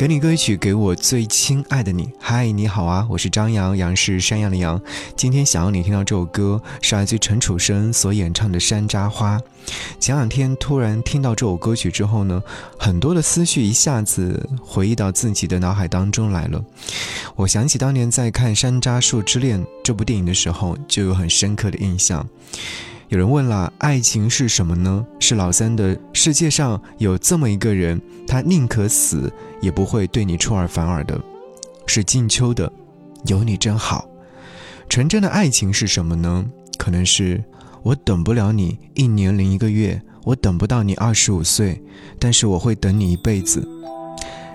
给你歌曲，给我最亲爱的你。嗨，你好啊，我是张扬，杨是山羊的羊。今天想要你听到这首歌，是来自陈楚生所演唱的《山楂花》。前两天突然听到这首歌曲之后呢，很多的思绪一下子回忆到自己的脑海当中来了。我想起当年在看《山楂树之恋》这部电影的时候，就有很深刻的印象。有人问了，爱情是什么呢？是老三的世界上有这么一个人，他宁可死也不会对你出尔反尔的，是静秋的，有你真好。纯真的爱情是什么呢？可能是我等不了你一年零一个月，我等不到你二十五岁，但是我会等你一辈子。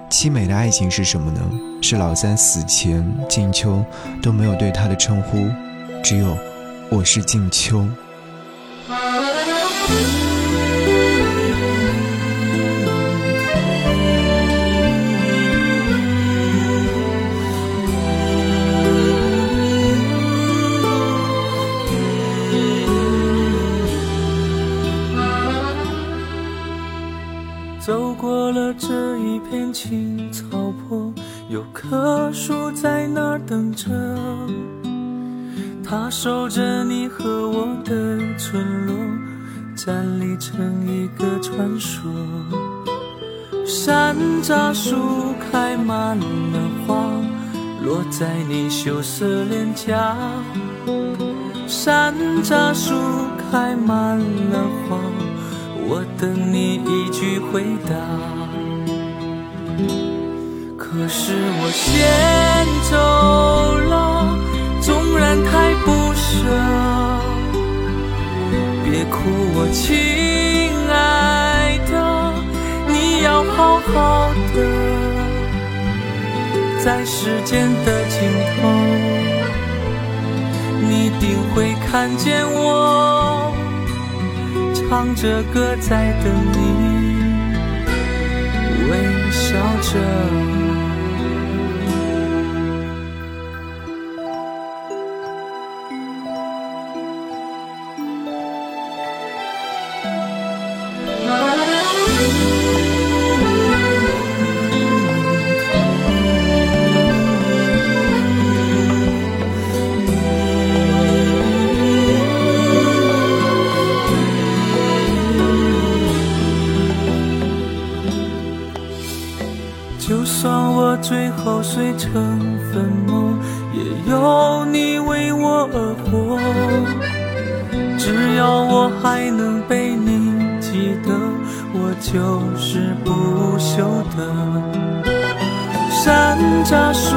凄美的爱情是什么呢？是老三死前静秋都没有对他的称呼，只有我是静秋。走过了这一片青草坡，有棵树在那儿等着。它守着你和我的村落，站立成一个传说。山楂树开满了花，落在你羞涩脸颊。山楂树开满了花，我等你一句回答。可是我先走了。纵然太不舍，别哭，我亲爱的，你要好好的，在时间的尽头，你定会看见我，唱着歌在等你，微笑着。就算我最后碎成粉末，也有你为我而活。只要我还能被你记得，我就是不朽的。山楂树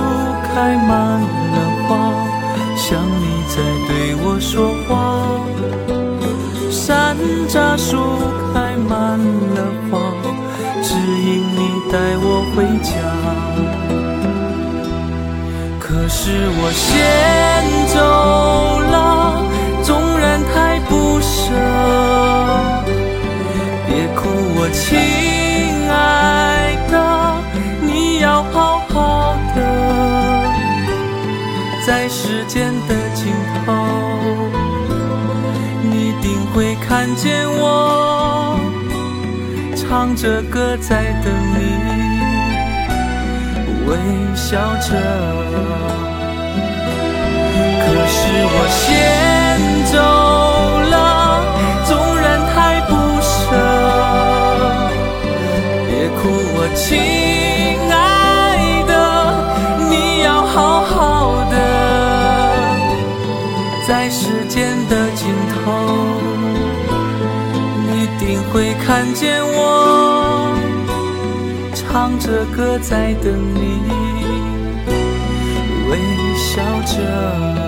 开满了花，像你在对我说话。山楂树开是我先走了，纵然太不舍。别哭，我亲爱的，你要好好的，在时间的尽头，你定会看见我。唱着歌在等你，微笑着。可是我先走了，纵然太不舍。别哭，我亲爱的，你要好好的，在时间的尽头。一定会看见我唱着歌在等你，笑着。